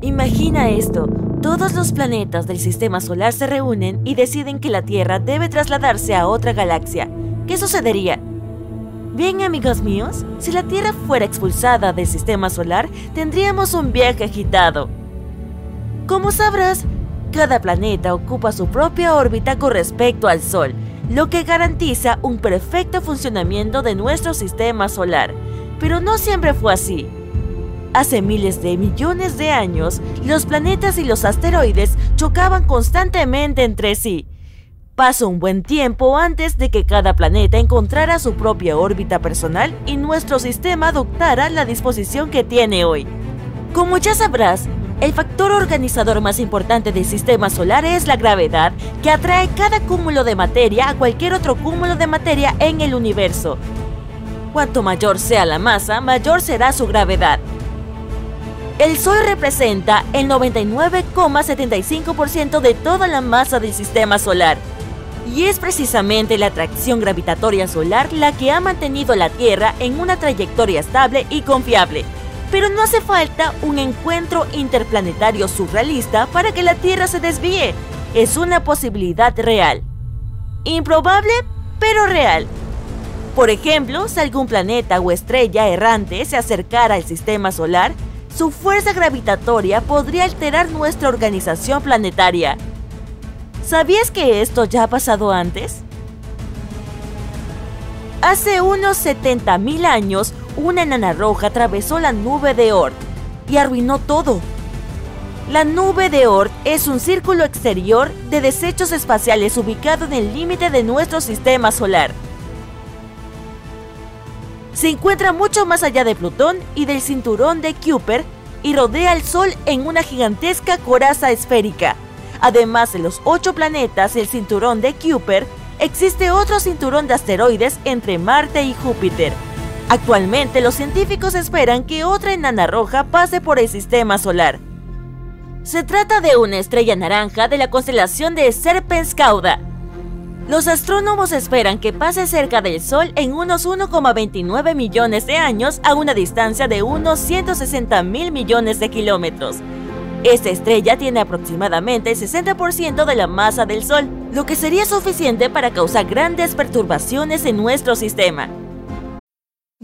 Imagina esto. Todos los planetas del sistema solar se reúnen y deciden que la Tierra debe trasladarse a otra galaxia. ¿Qué sucedería? Bien, amigos míos, si la Tierra fuera expulsada del sistema solar, tendríamos un viaje agitado. Como sabrás, cada planeta ocupa su propia órbita con respecto al Sol, lo que garantiza un perfecto funcionamiento de nuestro sistema solar. Pero no siempre fue así. Hace miles de millones de años, los planetas y los asteroides chocaban constantemente entre sí. Pasó un buen tiempo antes de que cada planeta encontrara su propia órbita personal y nuestro sistema adoptara la disposición que tiene hoy. Como ya sabrás, el factor organizador más importante del sistema solar es la gravedad, que atrae cada cúmulo de materia a cualquier otro cúmulo de materia en el universo. Cuanto mayor sea la masa, mayor será su gravedad. El Sol representa el 99,75% de toda la masa del sistema solar. Y es precisamente la atracción gravitatoria solar la que ha mantenido a la Tierra en una trayectoria estable y confiable. Pero no hace falta un encuentro interplanetario surrealista para que la Tierra se desvíe. Es una posibilidad real. Improbable, pero real. Por ejemplo, si algún planeta o estrella errante se acercara al sistema solar, su fuerza gravitatoria podría alterar nuestra organización planetaria. ¿Sabías que esto ya ha pasado antes? Hace unos 70.000 años, una enana roja atravesó la nube de Oort y arruinó todo. La nube de Oort es un círculo exterior de desechos espaciales ubicado en el límite de nuestro sistema solar. Se encuentra mucho más allá de Plutón y del cinturón de Kuiper y rodea al Sol en una gigantesca coraza esférica. Además de los ocho planetas y el cinturón de Kuiper, existe otro cinturón de asteroides entre Marte y Júpiter. Actualmente los científicos esperan que otra enana roja pase por el sistema solar. Se trata de una estrella naranja de la constelación de Serpens Cauda. Los astrónomos esperan que pase cerca del Sol en unos 1,29 millones de años a una distancia de unos 160 mil millones de kilómetros. Esta estrella tiene aproximadamente el 60% de la masa del Sol, lo que sería suficiente para causar grandes perturbaciones en nuestro sistema.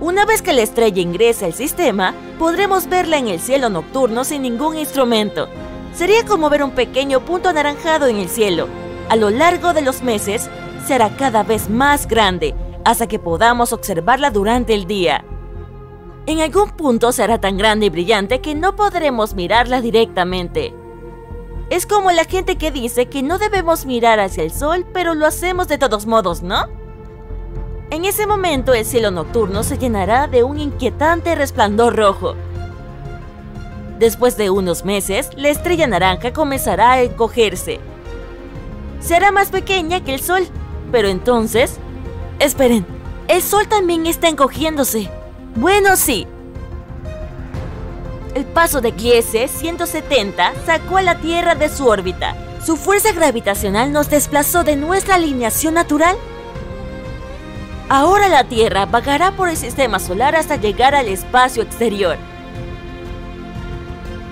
Una vez que la estrella ingrese al sistema, podremos verla en el cielo nocturno sin ningún instrumento. Sería como ver un pequeño punto anaranjado en el cielo. A lo largo de los meses, será cada vez más grande, hasta que podamos observarla durante el día. En algún punto será tan grande y brillante que no podremos mirarla directamente. Es como la gente que dice que no debemos mirar hacia el sol, pero lo hacemos de todos modos, ¿no? En ese momento el cielo nocturno se llenará de un inquietante resplandor rojo. Después de unos meses, la estrella naranja comenzará a encogerse. Será más pequeña que el Sol, pero entonces... Esperen, el Sol también está encogiéndose. Bueno, sí. El paso de Gliese 170 sacó a la Tierra de su órbita. Su fuerza gravitacional nos desplazó de nuestra alineación natural Ahora la Tierra vagará por el sistema solar hasta llegar al espacio exterior.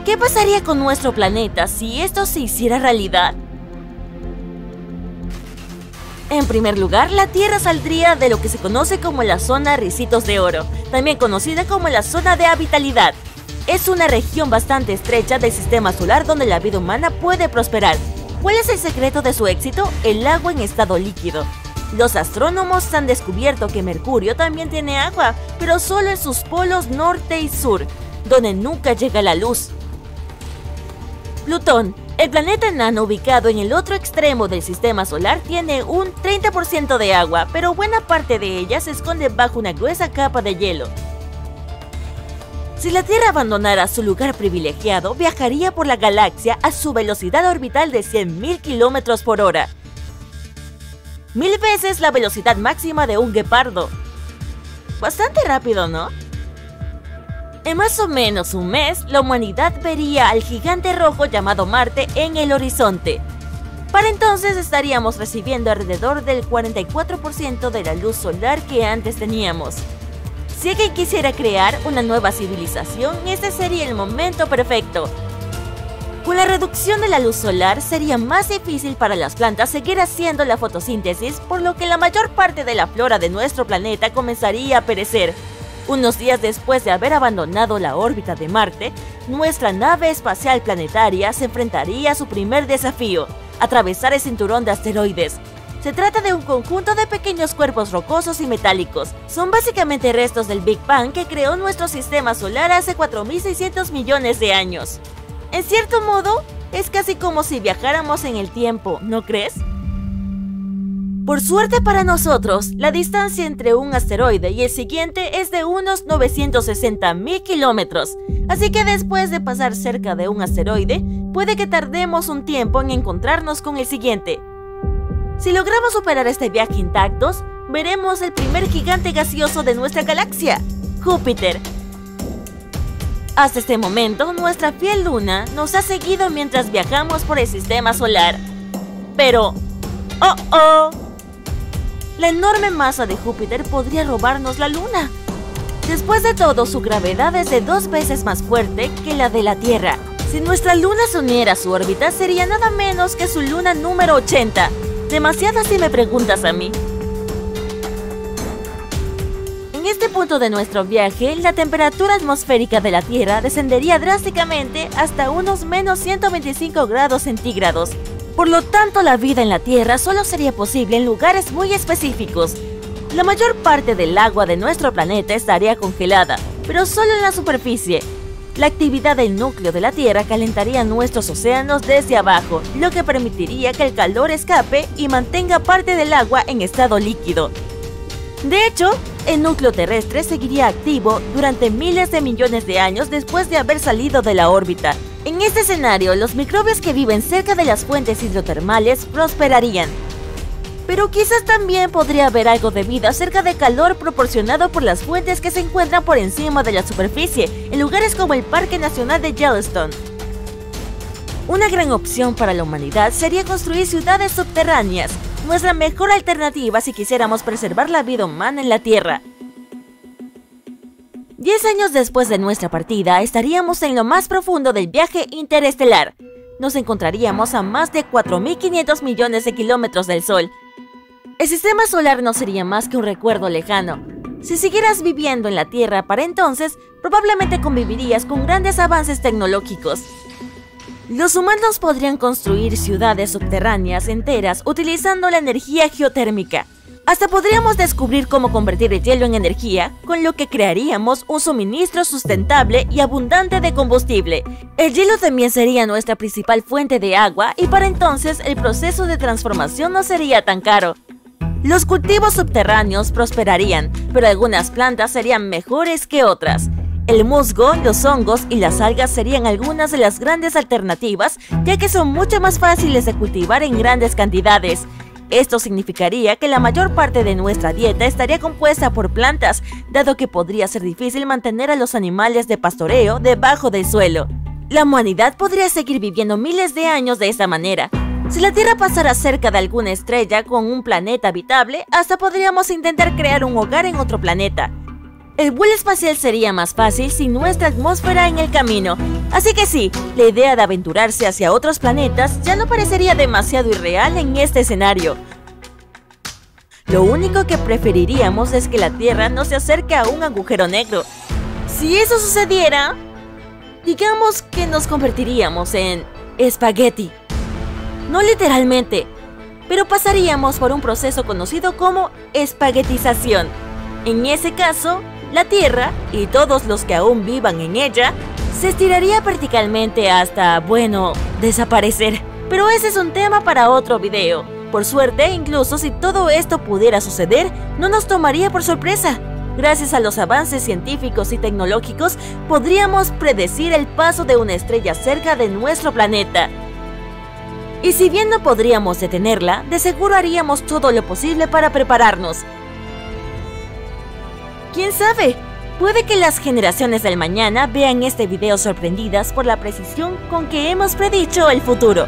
¿Qué pasaría con nuestro planeta si esto se hiciera realidad? En primer lugar, la Tierra saldría de lo que se conoce como la zona Ricitos de Oro, también conocida como la zona de habitabilidad. es una región bastante estrecha del sistema solar donde la vida humana puede prosperar. ¿Cuál es el secreto de su éxito? El agua en estado líquido. Los astrónomos han descubierto que Mercurio también tiene agua, pero solo en sus polos norte y sur, donde nunca llega la luz. Plutón, el planeta enano ubicado en el otro extremo del sistema solar, tiene un 30% de agua, pero buena parte de ella se esconde bajo una gruesa capa de hielo. Si la Tierra abandonara su lugar privilegiado, viajaría por la galaxia a su velocidad orbital de 100.000 km por hora, mil veces la velocidad máxima de un guepardo. Bastante rápido, ¿no? En más o menos un mes, la humanidad vería al gigante rojo llamado Marte en el horizonte. Para entonces estaríamos recibiendo alrededor del 44% de la luz solar que antes teníamos. Si alguien quisiera crear una nueva civilización, este sería el momento perfecto, con la reducción de la luz solar sería más difícil para las plantas seguir haciendo la fotosíntesis, por lo que la mayor parte de la flora de nuestro planeta comenzaría a perecer. Unos días después de haber abandonado la órbita de Marte, nuestra nave espacial planetaria se enfrentaría a su primer desafío, atravesar el cinturón de asteroides. Se trata de un conjunto de pequeños cuerpos rocosos y metálicos. Son básicamente restos del Big Bang que creó nuestro sistema solar hace 4.600 millones de años. En cierto modo, es casi como si viajáramos en el tiempo, ¿no crees? Por suerte para nosotros, la distancia entre un asteroide y el siguiente es de unos 960 mil kilómetros, así que después de pasar cerca de un asteroide, puede que tardemos un tiempo en encontrarnos con el siguiente. Si logramos superar este viaje intactos, veremos el primer gigante gaseoso de nuestra galaxia, Júpiter, hasta este momento, nuestra fiel luna nos ha seguido mientras viajamos por el sistema solar. Pero... ¡Oh, oh! La enorme masa de Júpiter podría robarnos la luna. Después de todo, su gravedad es de dos veces más fuerte que la de la Tierra. Si nuestra luna se uniera a su órbita, sería nada menos que su luna número 80. Demasiado si me preguntas a mí. Punto de nuestro viaje, la temperatura atmosférica de la Tierra descendería drásticamente hasta unos menos 125 grados centígrados. Por lo tanto, la vida en la Tierra solo sería posible en lugares muy específicos. La mayor parte del agua de nuestro planeta estaría congelada, pero solo en la superficie. La actividad del núcleo de la Tierra calentaría nuestros océanos desde abajo, lo que permitiría que el calor escape y mantenga parte del agua en estado líquido. De hecho, el núcleo terrestre seguiría activo durante miles de millones de años después de haber salido de la órbita. En este escenario, los microbios que viven cerca de las fuentes hidrotermales prosperarían. Pero quizás también podría haber algo de vida cerca de calor proporcionado por las fuentes que se encuentran por encima de la superficie, en lugares como el Parque Nacional de Yellowstone. Una gran opción para la humanidad sería construir ciudades subterráneas, nuestra mejor alternativa si quisiéramos preservar la vida humana en la Tierra. Diez años después de nuestra partida, estaríamos en lo más profundo del viaje interestelar. Nos encontraríamos a más de 4.500 millones de kilómetros del Sol. El sistema solar no sería más que un recuerdo lejano. Si siguieras viviendo en la Tierra para entonces, probablemente convivirías con grandes avances tecnológicos. Los humanos podrían construir ciudades subterráneas enteras utilizando la energía geotérmica. Hasta podríamos descubrir cómo convertir el hielo en energía, con lo que crearíamos un suministro sustentable y abundante de combustible. El hielo también sería nuestra principal fuente de agua y para entonces el proceso de transformación no sería tan caro. Los cultivos subterráneos prosperarían, pero algunas plantas serían mejores que otras. El musgo, los hongos y las algas serían algunas de las grandes alternativas, ya que son mucho más fáciles de cultivar en grandes cantidades. Esto significaría que la mayor parte de nuestra dieta estaría compuesta por plantas, dado que podría ser difícil mantener a los animales de pastoreo debajo del suelo. La humanidad podría seguir viviendo miles de años de esta manera. Si la Tierra pasara cerca de alguna estrella con un planeta habitable, hasta podríamos intentar crear un hogar en otro planeta. El vuelo espacial sería más fácil sin nuestra atmósfera en el camino. Así que sí, la idea de aventurarse hacia otros planetas ya no parecería demasiado irreal en este escenario. Lo único que preferiríamos es que la Tierra no se acerque a un agujero negro. Si eso sucediera, Digamos que nos convertiríamos en espagueti. No literalmente, pero pasaríamos por un proceso conocido como espaguetización. En ese caso, la Tierra y todos los que aún vivan en ella se estiraría verticalmente hasta, bueno, desaparecer. Pero ese es un tema para otro video. Por suerte, incluso si todo esto pudiera suceder, no nos tomaría por sorpresa. Gracias a los avances científicos y tecnológicos, podríamos predecir el paso de una estrella cerca de nuestro planeta. Y si bien no podríamos detenerla, de seguro haríamos todo lo posible para prepararnos. ¿Quién sabe? Puede que las generaciones del mañana vean este video sorprendidas por la precisión con que hemos predicho el futuro.